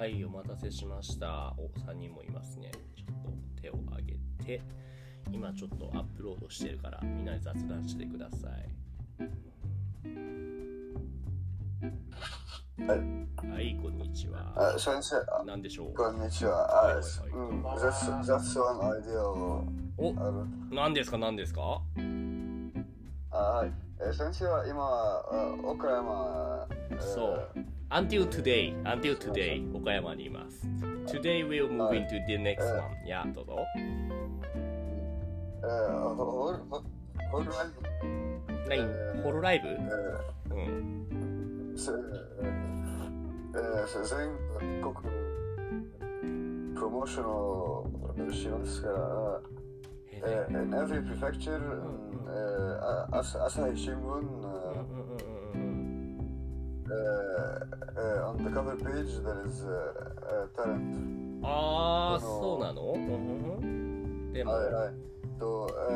はい、お待たせしました。お、3人もいますね。ちょっと手を挙げて、今ちょっとアップロードしてるから、みんなで雑談してください。はい、はい、こんにちは。あ先生、あ何でしょう？こんにちは。あはいはいはいうん、雑雑音アイデアをお。何ですか？何ですか？あはい。え先生は今、あ岡山、えーそう。Until today, until today, 岡山にいます。Today we'll move はい。into the next one. いや、どうぞ。ホルライブ、何？えーホロライブ？えうん。全国プロモーションをしますから、in every prefecture, 朝日新聞、アンダーカバーページだれずタレント。ああ、そうなの、うんうんうん、でも。はいはい。と、え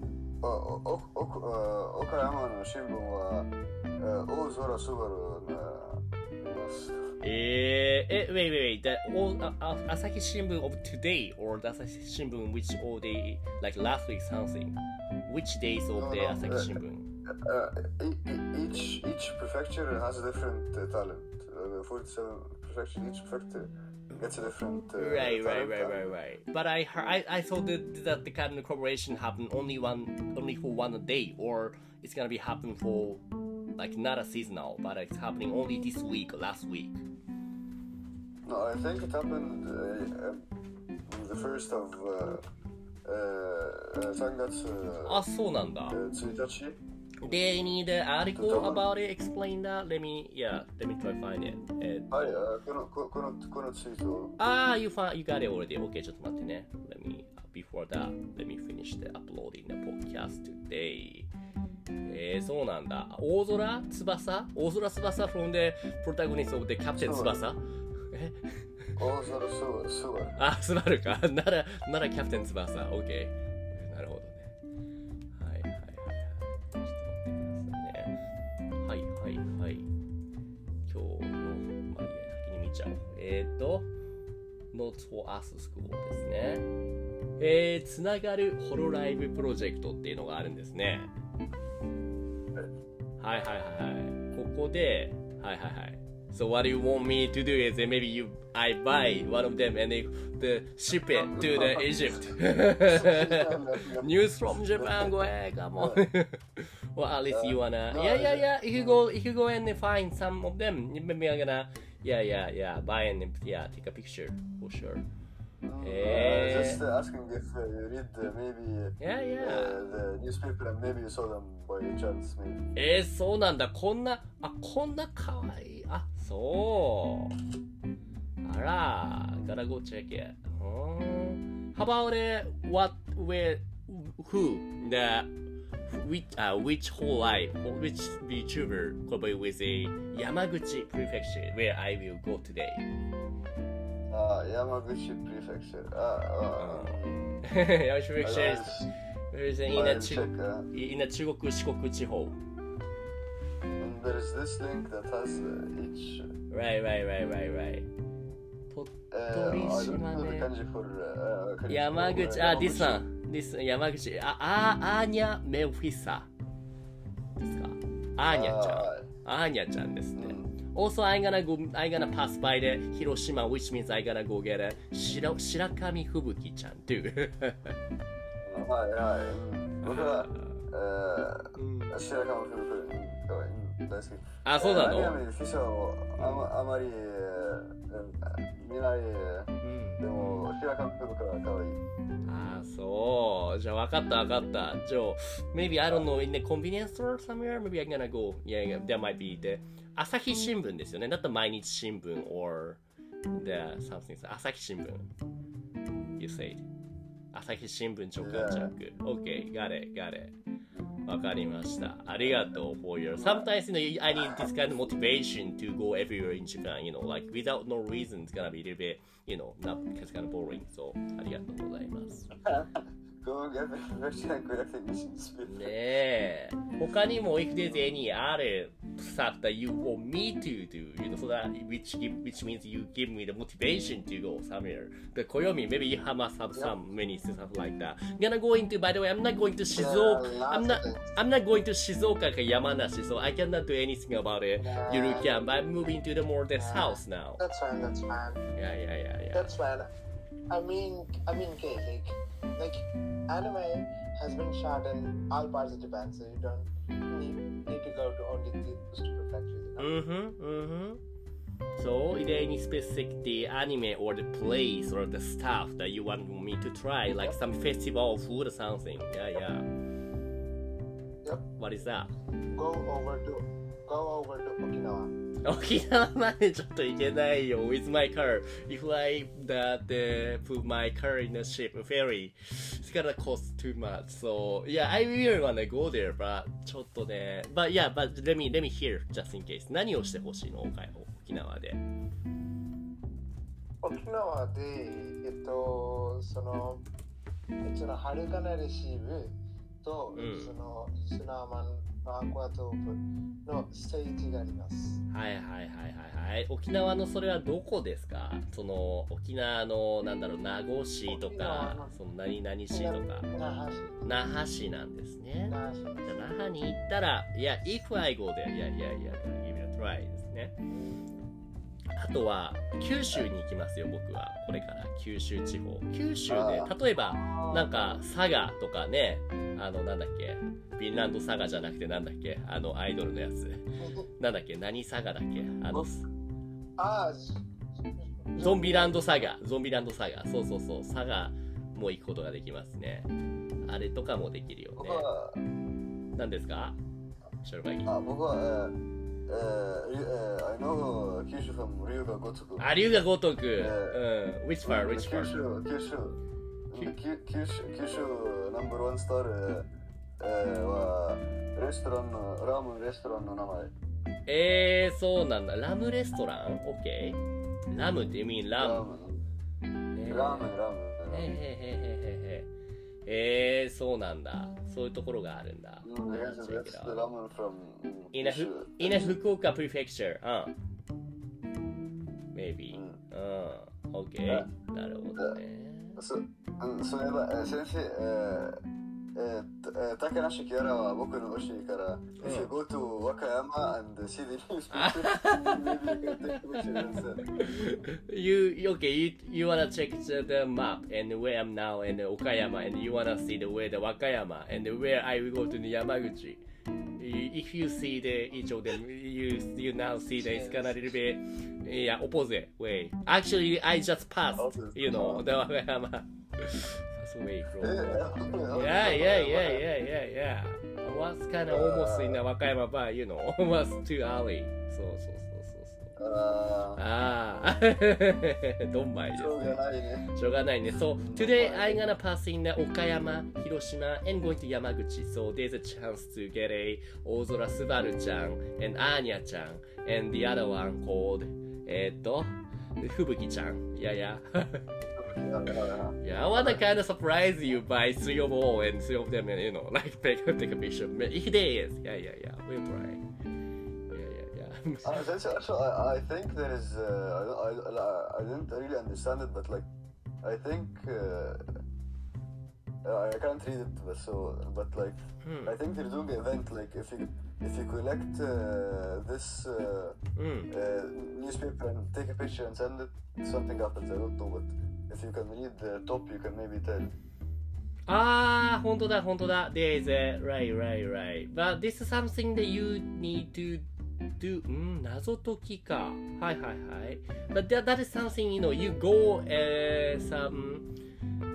ーおおおおお、岡山の新聞は、えー、大空すばるな。えー、え、ウェイウェイウェイ、だ、お、あ、朝日新聞 of today or 朝日新聞 which all day like last week something which days of the 朝日新聞？Uh, e- e- each each prefecture has a different uh, talent. Uh, the 47 prefecture, each prefecture gets a different. Uh, Right, right, talent right, and- right, right. But I heard, I, I thought that, that the kind of cooperation happened only one, only for one day, or it's gonna be happen for like not a seasonal, but it's happening only this week, or last week. No, I think it happened uh, um, the first of uh, uh, uh, 3月あ、そうなんだ。 uh, 1日 They need an article about it, explain that. Let me, yeah, let me try find it. えーっとはい、あこのここのこのツイートあー、you, found, you got it already. Okay, ちょっと待ってね。Let me, before that, let me finish the uploading the podcast today. えー、そうなんだ。大空翼大空翼 from the protagonist of the Captain 翼え大空すすばるあ、スバルか。なら、ならキャプテン翼。OK。Notes for Us School ですね。えー、つながるホロライブプロジェクトっていうのがあるんですね。はいはいはいはい。ここで、はいはいはい。So what you want me to do is maybe you I buy one of them and they the ship it to the Egypt. News from Japan, go ahead, come on. well, at least you wanna. Yeah, yeah, yeah. If you go, if you go and find some of them, maybe I'm gonna. Yeah, yeah, yeah. Buy and yeah, take a picture for sure. Uh, just uh, asking if uh, you read uh, maybe Yeah, yeah. uh, the newspaper and maybe you saw them by chance maybe えー、そうなんだ。こんな、あ、こんなかわいい。あ、そう。あら、gotta go check it. How about it? What, where, who, the, which uh, which whole life which VTuber collaborate with the Yamaguchi Prefecture where I will go today. Uh, Yamaguchi Prefecture. Uh, uh, Yamaguchi Prefecture is, is in, a Chu- in a Chugoku Shikoku Chihou. And there's this link that has uh, each. Right, right, right, right, right. Uh, I don't know the kanji for uh, kanji Yamaguchi. For, uh, ah, this one. 山口あアーニャメオフィサですか？アーニャちゃん。アーニャちゃんですね、うん、Also I'm gonna, go, I'm で広島 which means I'm 白,白吹雪ちゃん too. はいはい。は、え、が大好きあ、そうなえーフィシャーをあまあまりえー見ないえうん。ーでも、白髪とから可愛い。ああ、そう。じゃあ分かった分かった。じゃあ、maybe I don't know, in the convenience store somewhere, maybe I'm gonna go. Yeah, yeah, that might be the 朝日新聞ですよね。だったら毎日新聞 or the something. 朝日新聞。You said. 朝日新聞直感チャック。OK, got it, got it. わかりました。ありがとう for your. Sometimes, you know, I need this kind of motivation to go everywhere in Japan, you know, like without no reason, it's gonna be a little bit, you know, not it's kind of boring. So, ありがとうございます。ねえ。他にも if there's any other stuff that you want me to do, you know, so that which give, which means you give me the motivation to go somewhere. The Koyomi, maybe you have some some many stuff like that. I'm Gonna go into. By the way, I'm not going to Shizuoka. I'm not. I'm not going to Shizuoka or Yamanashi, so I cannot do anything about it. You can, but I'm moving to the more the Yeah. south now. That's fine. That's fine. Yeah, yeah, yeah, yeah. That's fine. I mean, I mean, okay, like, like, anime has been shot in all parts of Japan, so you don't need, need to go to only those two prefectures. You know? Mm-hmm, mm-hmm. So, is there any specific the anime or the place or the stuff that you want me to try, like some festival food or something? Yeah, yeah. Yep. What is that? Go over to, go over to Okinawa. 沖縄までちょっと行けないよ with my car. If I that uh, put my car in a ship, ferry, it's gonna cost too much. So yeah, I really wanna go there, but ちょっとね、but yeah, but let me let me hear just in case. 何をしてほしいの岡沖縄で。沖縄で、えっと、その、そのハルカナレシーブと、うんそのスナーマンのアクアトープのステージがあります。はいはいはいはいはい。沖縄のそれはどこですか？その沖縄のなんだろう名護市とかのその何々市とか那覇市。那覇市なんですね。那覇市。じゃあ那覇に行ったら、いや、if I go there, いやいやいや、give it a try ですね。あとは、九州に行きますよ、僕は。これから、九州地方。九州で、例えば、なんか、佐賀とかね、あの、なんだっけ、フィンランド佐賀じゃなくて、なんだっけ、あの、アイドルのやつ。なんだっけ、何佐賀だっけ、あの、あゾンビランド佐賀、ゾンビランド佐賀。そうそうそう、佐賀も行くことができますね。あれとかもできるよね。何ですか？ショルバギ。あ僕は、あ、龍が如く。えうん。which part, which 九 part? 州、九州、九九九州、ナンバーワンスター、えー、は、レストランの、ラーメンレストランの名前。えー、そうなんだ。ラムレストラン ?OK? ラムって意味ララーム。メン、えーラーメン、ラーメン。へへへへへへ。えー、そうなんだ。そういうところがあるんだ。うん、い、いな、福岡プレフェクチャー。うん。Maybe。う。なるほどね。えーとえー竹梨キャラは僕の教えから、If you go to 和歌山 and see the newspaper, maybe you can take pictures and send. you okay you you wanna check the, map and where I'm now in Okayama and you wanna see the where the Wakayama and where I will go to the Yamaguchi. If you see the each of them, you you now see that it's gonna little bit yeah opposite way. Actually, I just passed, you know, the Wakayama. Pass away from. Eh, Yeah, yeah, yeah, yeah, yeah, yeah. I was kind of almost in Wakayama, but you know, it was too early. So, so, so, so, so. あああ、どんまいでーしすね。ょうがないね。しょうがないね。So, today I'm gonna pass in the Okayama, Hiroshima, and going to Yamaguchi. So, there's a chance to get a Ozora Subaru-chan and Anya-chan, and the other one called, えーっと、ふぶきちゃん。いやいや。Yeah, I wanna kind of surprise you by three of all and three of them, and you know, like take, take a picture. There is, yeah, yeah, yeah, we'll try. Yeah, yeah, yeah. Uh, that's actually, I, I think there is. Uh, I, I, I didn't really understand it, but like, I think uh, uh, I can't read it, but so, but like, Hmm. I think they're doing an event. Like, if you if you collect uh, this uh, うん。uh, newspaper and take a picture and send it, something happens. I don't know, but if you can read the top, you can maybe tell. ああ、本当だ、本当だ。There is a, right, right, right. But this is something that you need to do うん謎解きかはいはいはい but that, that is something you know you go uh, some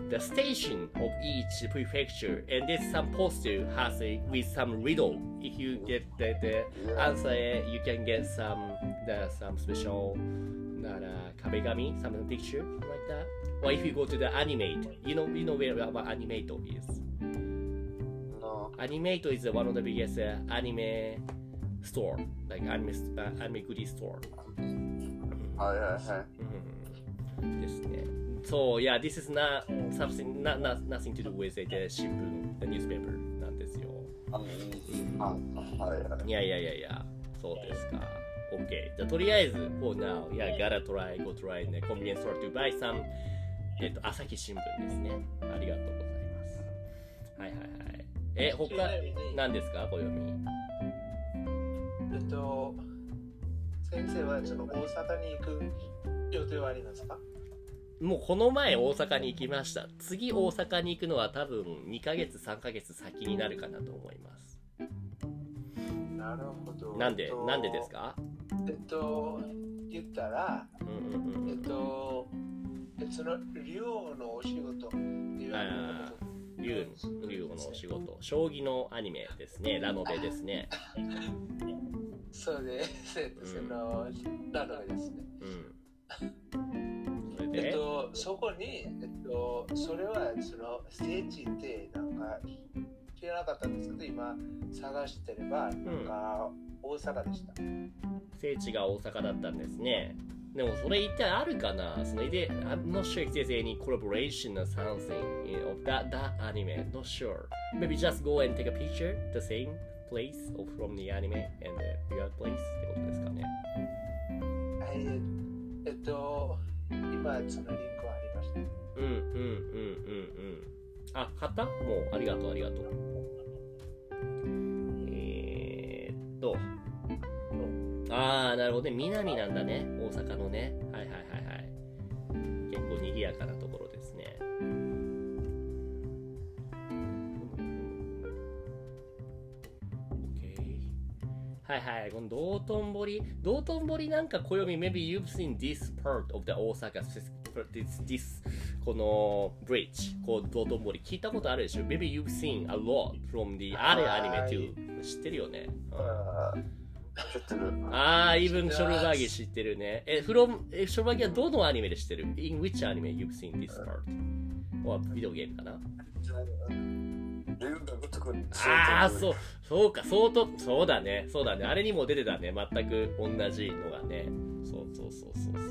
the station of each prefecture and there's some poster has a with some riddle if you get the, the Yeah. answer you can get some the some special not uh, kabegami some picture something like that or if you go to the animate you know you know where what animate is No. Animate is one of the biggest uh, anime store, like anime, uh, anime goodie store. はいはいはい。うんですね。そう、yeah, this is not something, not, not, nothing to do with the 新聞、the newspaper なんですよ。ああはいはい。いやいやいやいや、そうですか。 OK。じゃあ、とりあえず、for now, yeah, gotta try, go try ね、convenience store to buy some, えっと、朝日新聞ですね。ありがとうございます。はいはいはい。え、他、何ですか、暦。えっと、先生はその大阪に行く予定はありますか？もうこの前大阪に行きました。次大阪に行くのは多分2ヶ月3ヶ月先になるかなと思います。なるほど。なんでえっとなんでですか？えっと、言ったら、うんうんうんえっと、その竜王のお仕事竜竜王のお仕事。将棋のアニメですね。ラノベですね。そうです。えっとその、なのですね。うん。えっで、と、そこに、えっと、それはその聖地ってなんか知らなかったんですけど、今探してれば、なんか大阪でした。聖地が大阪だったんですね。でもそれ一体あるかなそれで、I'm not sure if there's any collaboration or something of that, that anime. Not sure. Maybe just go and take a picture, the same place of from the anime and the real place ってことですかね。はいえっと、今そのリンクはありました。うんうんうんうんうん。あ、買った？もう、ありがとうありがとう。えー、っと。あー、なるほどね。南なんだね。大阪のね。はいはいはいはい。結構賑やかなところですね。はいはい。この道頓堀。道頓堀なんか暦、maybe you've seen this part of the 大阪 this, this この bridge こう道頓堀聞いたことあるでしょ？Maybe you've seen a lot from the あれアニメ too 知ってるよね、うんあー知ってる。ああ、イブン・ショルバーギ知ってるね。え、from、え、ショルバーギはどのアニメで知ってる ?In which anime you've seen this part? or ビデオゲームかな？ああ、そう、そうか、相当、そうだね、そうだね。あれにも出てたね。全く同じのがね。そうそうそうそう。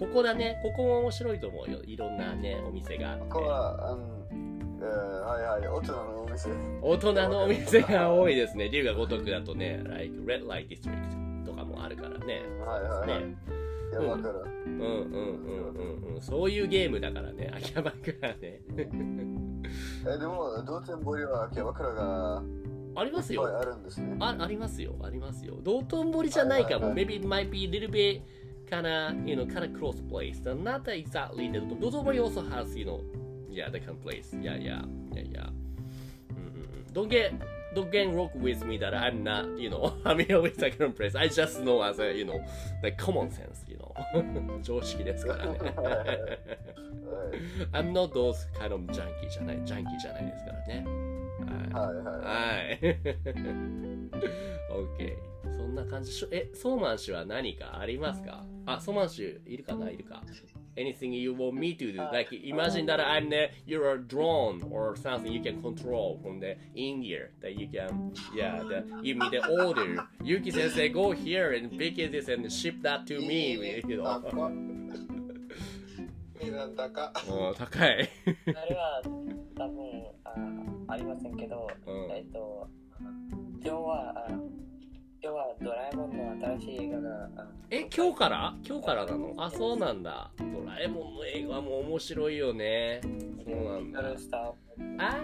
ここだね。ここも面白いと思うよ。いろんなね、お店があって。ここは、あの、えー、はいはい、大人のお店。大人のお店が多いですね。龍が如くだとね、like Red Light District とかもあるからね。はいはいはい。ね。うんうんうんうんうん。そういうゲームだからね。秋葉原ね。え、でも、道頓堀は秋葉原がありますよ。あるんですね。あありますよ。ありますよ。道頓堀じゃないかも。はいはい Maybe it might be a little bit kind of, you know, kind of close place. Not exactly. The 道頓堀 also has, you know, yeah, that kind of place. Yeah, yeah, yeah, yeah. うんうんうん Don't get don't get wrong with me that I'm not, you know, familiar with that kind of place. I just know as a, you know, the common sense, you know. 常識ですからね。はい I'm not those kind of junkie じゃない、ジャンキーじゃないですからね。はい。はいはい。はい。OK。そんな感じ。しょえ、ソーマン氏は何かありますかあ、ソーマン氏いるかないるか Anything you want me to do? Like, imagine that I'm the, you're a drone or something you can control from the India that you can, yeah, the, give me the order. Yuki sensei, go here and pick this and ship that to me. You know. こ値段高。うん高い。あれは多分あありませんけど、うんえっと、今日は、あ今日はドラえもんの新しい映画が、あえ、今日から？今日からなの？あ、そうなんだ。ドラえもんの映画も面白いよね。そうなんだ。あ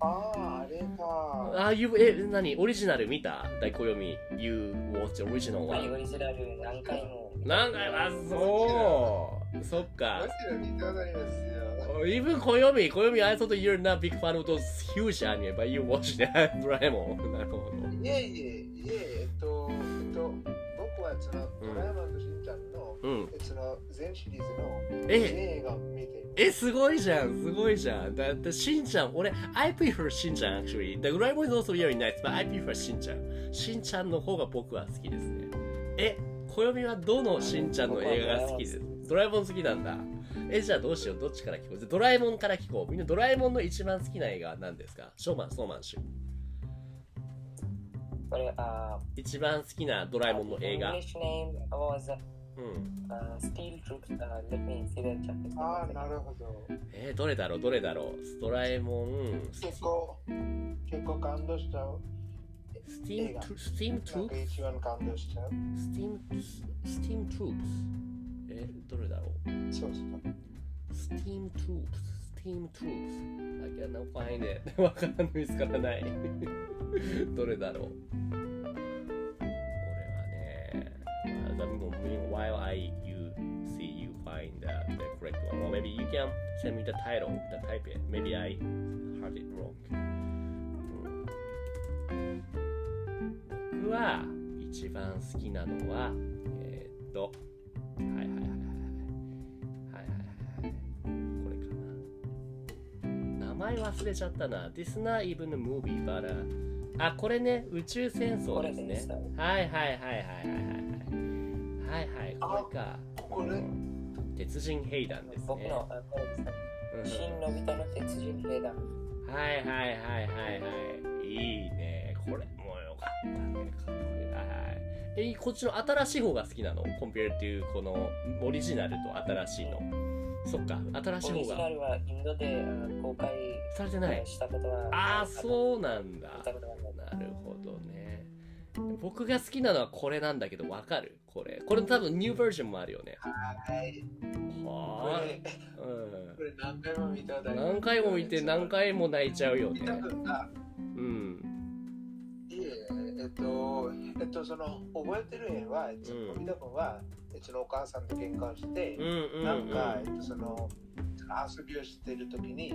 ああ、あれか。ーあー、you, え、何？オリジナル見た？大暦？You watch original はい、オ one. リジナル何回も見なんか、あ、そう。そっかも。ちろん見たことありますよ。Even Koyomi, Koyomi, I thought you're not big fan of those huge anime, but you watch the ドラえもん。なるほど。いえいえ、いえ、えっと、えっと、僕はそのドラえもんとしんちゃんの、うん。その全シリーズのえ？映画を見ています。え、すごいじゃん、すごいじゃん。だって、しんちゃん、俺、I prefer しんちゃん、actually. The ドラえもん is also really nice, but I prefer しんちゃん。しんちゃんの方が僕は好きですね。え、暦はどのしんちゃんの映画が好きですドラえもん好きなんだ。え、じゃあどうしよう、どっちから聞こう。ドラえもんから聞こう。みんなドラえもんの一番好きな映画は何ですか？ショーマン、ソーマンシュ。これ、あ一番好きなドラえもんの映画。English name was うん。uh, Steel Troops. Uh, let me see the chapter. ああ、なるほど。えーどれだろう、どれだろう？ドラえもん、結構、結構感動しちゃう。スティームトゥ、スティームトゥなんか一番感動しちゃう。スティーム、スティームトゥープス。え、どれだろう。そうそう。Steam Troops, Steam Troops. I cannot find it. わかんない、見つからない。どれだろう。これはね、まあ、meanwhile I you see you find the, the correct one. Or maybe you can send me the title, the type it. Maybe I heard it wrong. うん僕は一番好きなのは、えーっと、前忘れちゃったな。This not even a movie, but、uh, あ、これね、宇宙戦争ですねいはいはいはいはいはいはい。はいはい、これか。これうん鉄人兵団ですね。僕の、あこれですね。うん新のび太の鉄人兵団。はいはいはいはいはい。いいね。これもよかったね。かっこいい。はいはい。え、こっちの新しい方が好きなの ?compare to このオリジナルと新しいの。そっか、新しいオリジナ方がルはインドであ公開されてない。したことはああ、そうなんだなるほどね。僕が好きなのはこれなんだけど、わかる？これ。これ多分ニューバージョンもあるよね。はい。こはれ、ーい。これ何回も見た何回も見て何回も泣いちゃうよねうん。いえ、えっと、えっと、その、覚えてる絵は、えっと、うんのび太くんは、えっと、お母さんと喧嘩をして。なんか、えっと、その、遊びをしてる時に、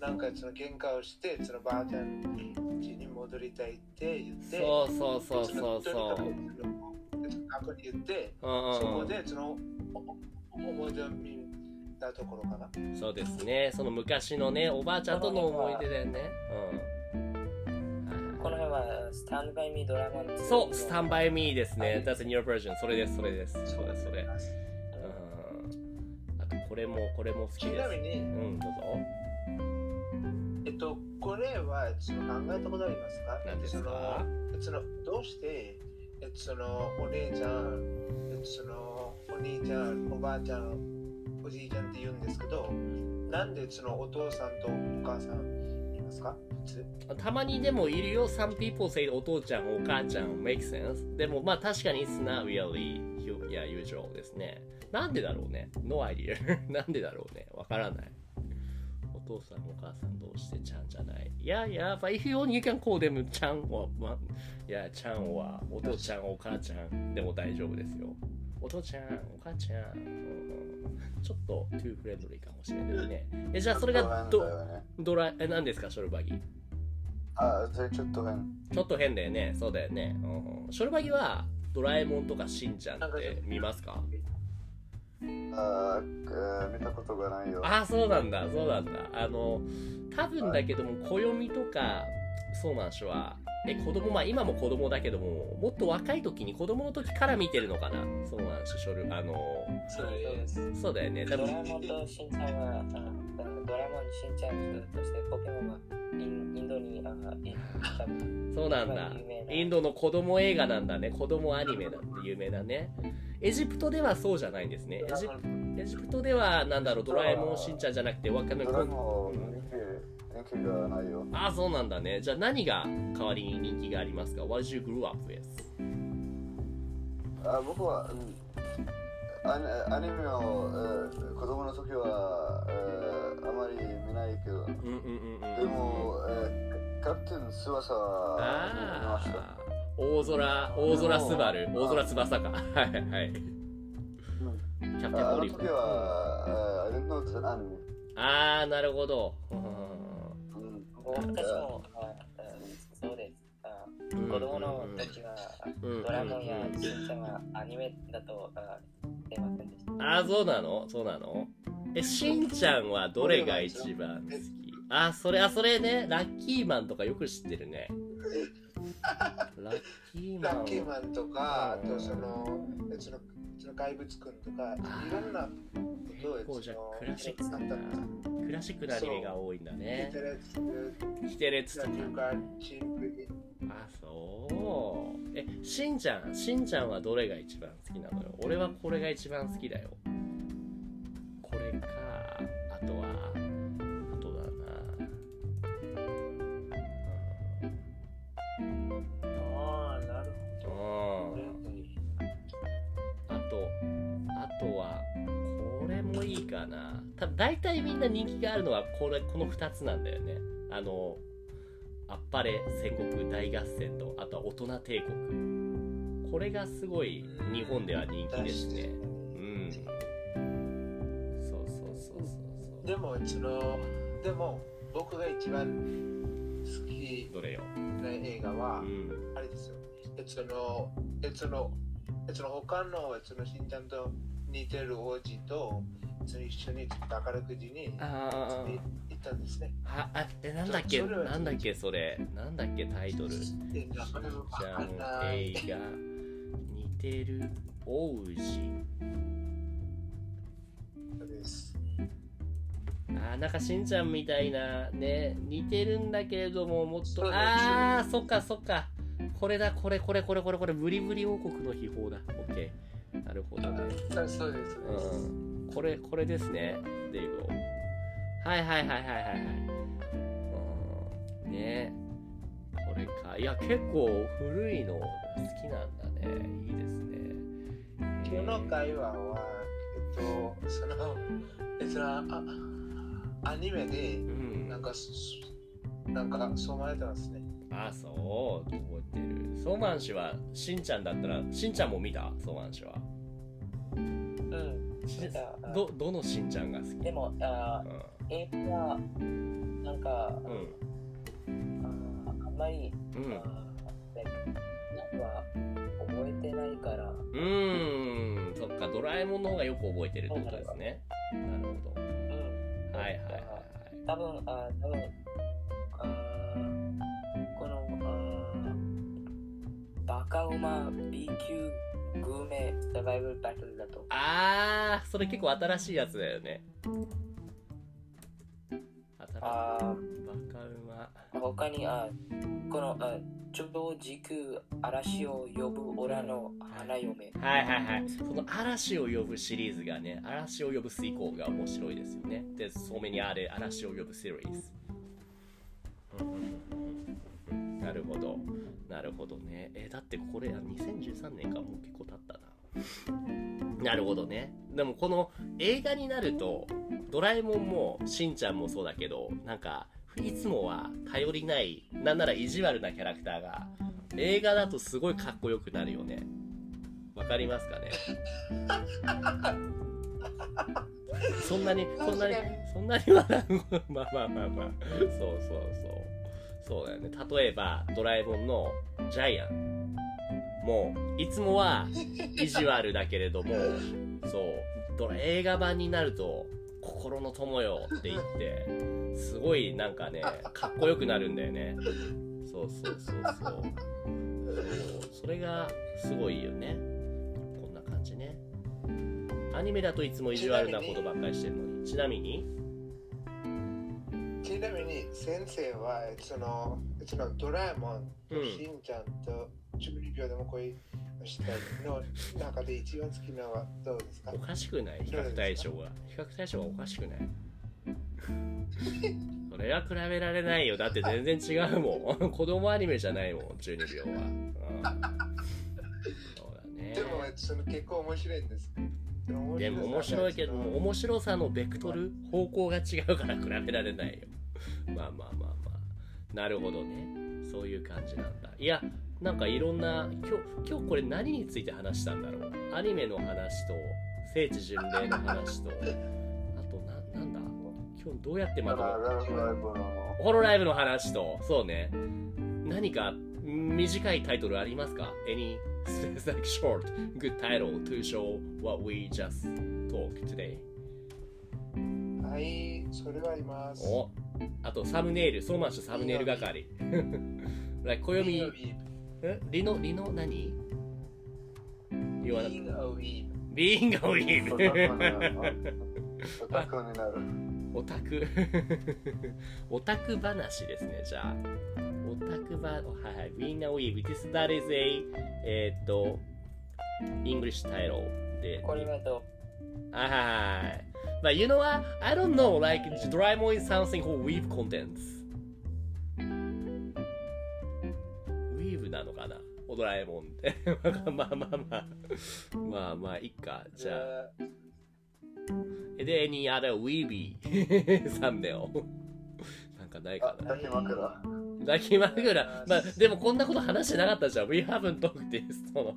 なんかその喧嘩をして、そのばあちゃんに家に戻りたいって言って、そうそうそうそうそう。かくえっと過去に言って、うんそこうんでその思い出を見たところかな。うん、そうですね。その昔のね、おばあちゃんとの思い出だよね。うん。この辺はスタンドバイミードラマンそう、スタンバイミーですね。That's a new version. それです、それです。それそれ。うん。あと、これも、これも好きです。ちなみに、うん、どうぞ。えっと、これはその考えたことありますか？何ですか？そのどうして、えそのお姉ちゃん、えっと、そのお兄ちゃん、おばあちゃん、おじいちゃんって言うんですけど、なんでそのお父さんとお母さんいますか？たまにでもいるよ。Some people say お父ちゃん、お母ちゃん make sense. でもまあ確かに it's not really yeah, usual ですね。なんでだろうね ?No idea. なんでだろうね？わからない。お父さん、お母さんどうしてちゃんじゃないいやいや、but if you want, you can call them ちゃん or まいや、ちゃんはお父ちゃん、お母ちゃんでも大丈夫ですよ。お父ちゃん、お母ちゃん。うんちょっと too friendly かもしれないね。え、じゃあそれが変ど。ドラ、え、何ですか、ショルバギあ、それちょっと変。ちょっと変だよね。そうだよね。うん、ショルバギはドラえもんとかしんちゃんって見ますか？あー、見たことがないよ。ああ、そうなんだ、そうなんだ。あの、多分だけども、暦とか、そうなんしは、え、子供、まあ今も子供だけども、もっと若い時に子供の時から見てるのかなそうなんし、ショル、あの、そうです。そうだよね。多ド分ラえもんとしんちゃんは、あドラえもんしんちゃんとしてポケモンはインドにあそうなんだインドの子供映画なんだね。子供アニメなんて有名だね。エジプトではそうじゃないんですね。エジエジプトでは、なんだろう、ドラえもんしんちゃんじゃなくて、わかんない。ああ、そうなんだね。じゃあ何が代わりに人気がありますか ?What did you grow up with? あ僕は、うんアニアニメを、えー子供の時は、えーあまり見ないけど、うんうんうんうん。でも、えーカプテン翼は見ました。ああ、大空、大空すばる、大空翼か。はいはい。キャプテンああのオリバー。時は、えー I didn't know it's an anime. あー、なるほど。うんうん。私も、ああそうです。あ子供の時は、うんドラえもん。やしん。ちゃんはアニメだとあ出ませんでした。あー、そうなの？そうなの？え、しんちゃんはどれが一番好き？あ、それ、あ、それね、ラッキーマンとかよく知ってるね。ラッキーマン。ラッキーマンとか、あうんとその、その、その怪物くんとか、いろんなことを、結構じゃあそのクラシックなクラシックなアニメが多いんだねテ。レツキテレツ。とか、チンプリあ、そう。え、しんちゃん、しんちゃんはどれが一番好きなのよ？俺はこれが一番好きだよ。これか、あとは、大体みんな人気があるのはこれ、この2つなんだよね。あの、あっぱれ戦国大合戦と、あとは大人帝国。これがすごい日本では人気ですね。うん。そうそうそうそうそう。でも、その、でも、僕が一番好きどれよ？な映画はう、ん。あれですよ。えその、えその、えその他の、えそのしんちゃんと似てる王子と、その一緒に宝くじにあ行ったんですね。あ、あ、え、なんだっけ？なんだっけそれ？なんだっけタイトル？じゃん映画似てる王子。です。あーなんかしんちゃんみたいなね似てるんだけれどももっとああそっかそっか。これだこれこれこれこれこれブリブリ王国の秘宝だ。オッケー。なるほどね。そうそうです。うんこれこれですね。デイブはいはいはいはいはいはい。うん。ね。これか。いや結構古いのが好きなんだね。いいですね。今日の会話は、えっと、その、えそのあアニメで、うん。なんか、すなんか、そう思われてますね。あそう。覚えてる。ソーマン氏はしんちゃんだったらしんちゃんも見た？ソーマン氏はどどのしんちゃんが好き？でも、あう映画は、なんか、ん。ああんまり、うん。あなんか覚えてないから、うーん。そっかドラえもんの方がよく覚えてるってことですね。なるほど。うん。はいはいはいはい。多分、あ多分あこのあバカウマ B 級グルメサバイバルバトルだと。あーそれ結構新しいやつだよね。新しい。あバカうま。他にあこのあ超時空嵐を呼ぶオラの花嫁。はいはいはい。その嵐を呼ぶシリーズがね嵐を呼ぶ遂行が面白いですよね。でそうめにあれ嵐を呼ぶシリーズ。なるほどなるほどね。えだってこれあ2013年かもう結構経ったな。なるほどね。でもこの映画になるとドラえもんもしんちゃんもそうだけどなんかいつもは頼りないなんなら意地悪なキャラクターが映画だとすごいかっこよくなるよね。わかりますかね？そんなにそんなに。そんなに笑うまあまあまあまあ。そうそうそうそうだよね。例えばドラえもんのジャイアン。もういつもは意地悪だけれどもそう映画版になると心の友よって言ってすごいなんかねかっこよくなるんだよね。そうそうそうそう。そうそれがすごいよね。こんな感じね。アニメだといつも意地悪なことばっかりしてるのに。ちなみにちなみに先生はそのそのドラえもんとうん。しんちゃんと12秒でも恋をしたいの中で一番好きなのはどうですか？おかしくない？比較対象が比較対象がおかしくない。それは比べられないよ。だって全然違うもん。子供アニメじゃないもん12秒は、うん、そうだね。でもその結構面白いんです。でも面白いけども面白さのベクトル方向が違うから比べられないよ。まあまあまあまあ。なるほどね。そういう感じなんだ。いやなんかいろんな今日今日これ何について話したんだろう。アニメの話と聖地巡礼の話と。あとななんだ？今日どうやってまとめホロライブの話と、そうね。何か短いタイトルありますか ?Any It's like short, good title to show what we はい、それはいます。おあとサムネイル、そうましサムネイル係。リノビー。like, リノ。何リノビー。リノビー。リノビー。話ですね、じゃ。オタクば、はいはい。Being a weeb. This, that is a, えーっと、English title で。これはどはいはいはい。But you know what? I don't know. Like, Doraemon is something called weave contents. weave なのかなドラえもんって。まあまあまあ。まあまあ、いっか。じゃあ。で、any other weeby サムネを。なんかないかな。抱き枕。まあ、でもこんなこと話してなかったじゃん。We haven't talked this. その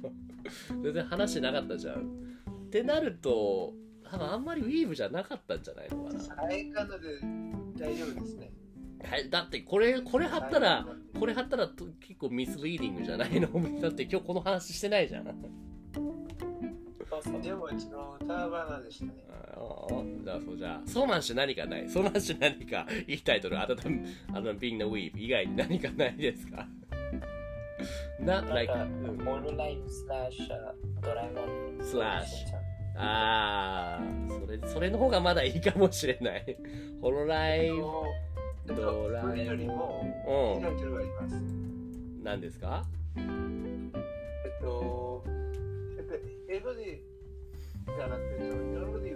全然話してなかったじゃん。ってなると、多分あんまりウィーブじゃなかったんじゃないのかな。最下ので大丈夫ですね。はい、だってこれ、これ貼ったら、これ貼ったらと結構ミスリーディングじゃないの？だって今日この話してないじゃん。でも、うちのターバナでしたね。あじゃあそうじゃあ、ソーマン氏何かない？ソーマン氏何かいいタイトル、あなた、あの、Being the Weave 以外に何かないですか？な、なん like, か、うんホロライブスラッシュドラえもん。スラッシュああ、それ、それの方がまだいいかもしれない。ホロライドラえよりも。ん、何ですかえっと、えっと英語でじゃなくて、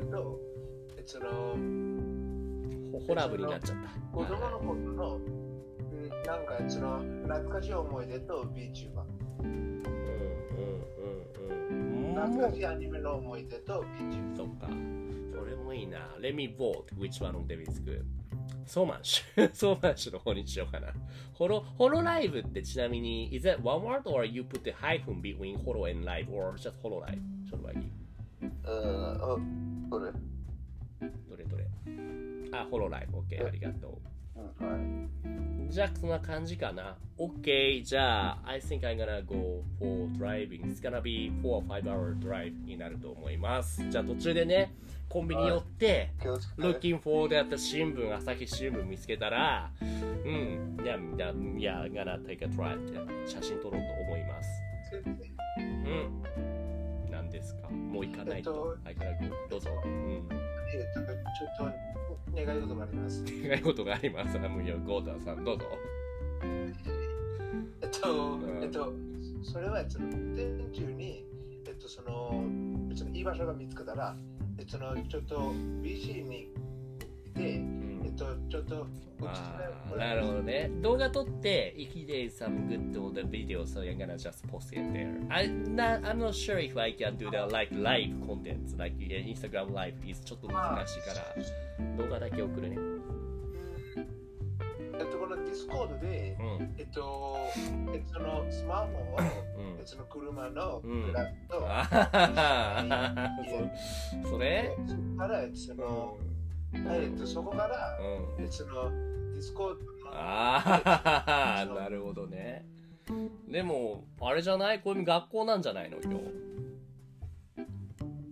その日本語で言うと、えそのホホラブになっちゃった。子供の頃の、うんなんかその懐かしい思い出と VTuber。うんうんうんうん。懐かしいアニメの思い出と VTuber。そっか。それもいいな。Let me vote which one of them is good. ソーマンシュ。ソーマンシュの方にしようかな。ホロ、ホロライブってちなみに、is that one word or you put the hyphen between ホロ and live or just ホロライブちょっと待ってえーあこれ？どれどれ？あ、ホロライブ。OK、ありがとうんはいう。じゃあ、そんな感じかな。OK、じゃあ、I think I'm gonna go for driving. It's gonna be 4 or 5 hour drive になると思います。じゃあ、途中でね、コンビニ寄って、looking for であった新聞、朝日新聞見つけたら、うん、いや、いや、いや、gonna take a drive って写真撮ろうと思います。うん。何ですか？もう行かないと。はい、からどうぞ。うん。えっと、ちょっと願い事があります。願い事があります。あ、もういや、ゴータさん、どうぞ。えっとうん、えっと、それはその運転中に、えっと、その、そのいい場所が見つけたら、えっと、そのちょっと VC にいて、うんえっと、ちょっと、あーなるほどね。動画撮って、if there's some good to the video, so I'm gonna just post it there. I, not, I'm not sure if I can do the like live contents, like Instagram live is ちょっと難しいから、動画だけ送るね。うんえっと、このディスコードで、うん。えっと、えっと、そのスマホを、うんえっと、その車のうんプラグと、あははそそれそこから、えっと、その、うんはいえっと、そこから、うんえっと、そのディスコードの、ああ、なるほどね。でも、あれじゃない？これ学校なんじゃないの？今日。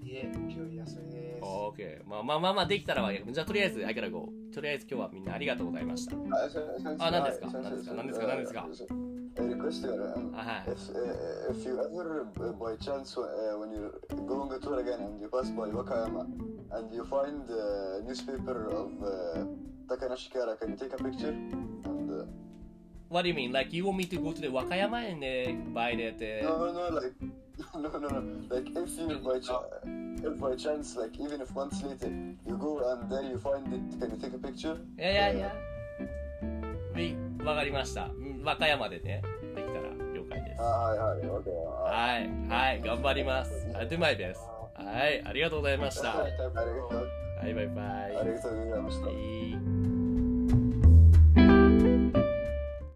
いえ、今日休みです。オーケー。まあまあまあまあ、できたらわけじゃあとりあえず、I gotta go. とりあえず今日はみんなありがとうございました。あ何ですか？はい何ですか？何ですか？何ですか？はい。If, uh, if you ever, uh, by chance, uh, when you're going to tour again and you pass by Wakayama and you find the newspaper of uh, Takanashi Kara, can you take a picture? And uh, What do you mean? Like, you want me to go to the Wakayama and uh, buy that? Uh... no, no, like no, no, no. Like if you by ch- if by chance, like even if months later you go and there you find it, can you take a picture? いやいやいや。はい、わかりました。うん和歌山でね、できたら了解です。Ah, hi, hi, okay. はい、はい、頑張ります。I do my best. はい、ありがとうございました。は Ah, い、バイバイ。ありがとうございました。はい